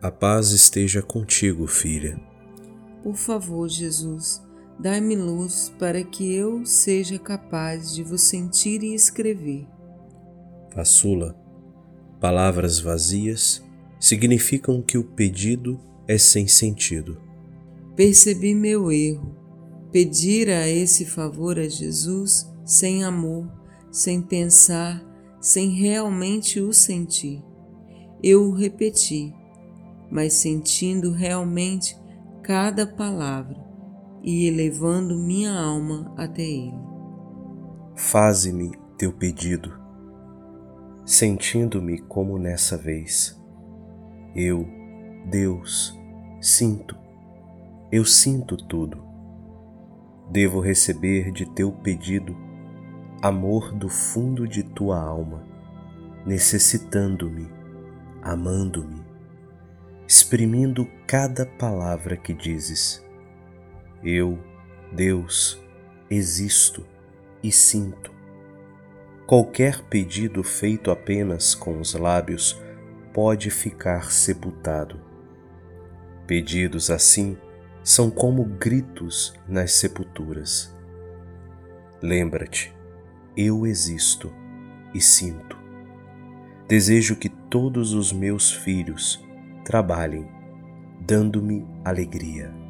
A paz esteja contigo, filha. Por favor, Jesus, dai-me luz para que eu seja capaz de vos sentir e escrever. Caçula, palavras vazias significam que o pedido é sem sentido. Percebi meu erro. Pedir a esse favor a Jesus sem amor, sem pensar, sem realmente o sentir. Eu o repeti, mas sentindo realmente cada palavra e elevando minha alma até Ele. Faze-me teu pedido sentindo-me como nessa vez. Eu, Deus, sinto, eu sinto tudo. Devo receber de teu pedido amor do fundo de tua alma, necessitando-me, amando-me, exprimindo cada palavra que dizes. Eu, Deus, existo e sinto Qualquer pedido feito apenas com os lábios pode ficar sepultado. Pedidos assim são como gritos nas sepulturas. Lembra-te, eu existo e sinto. Desejo que todos os meus filhos trabalhem, dando-me alegria.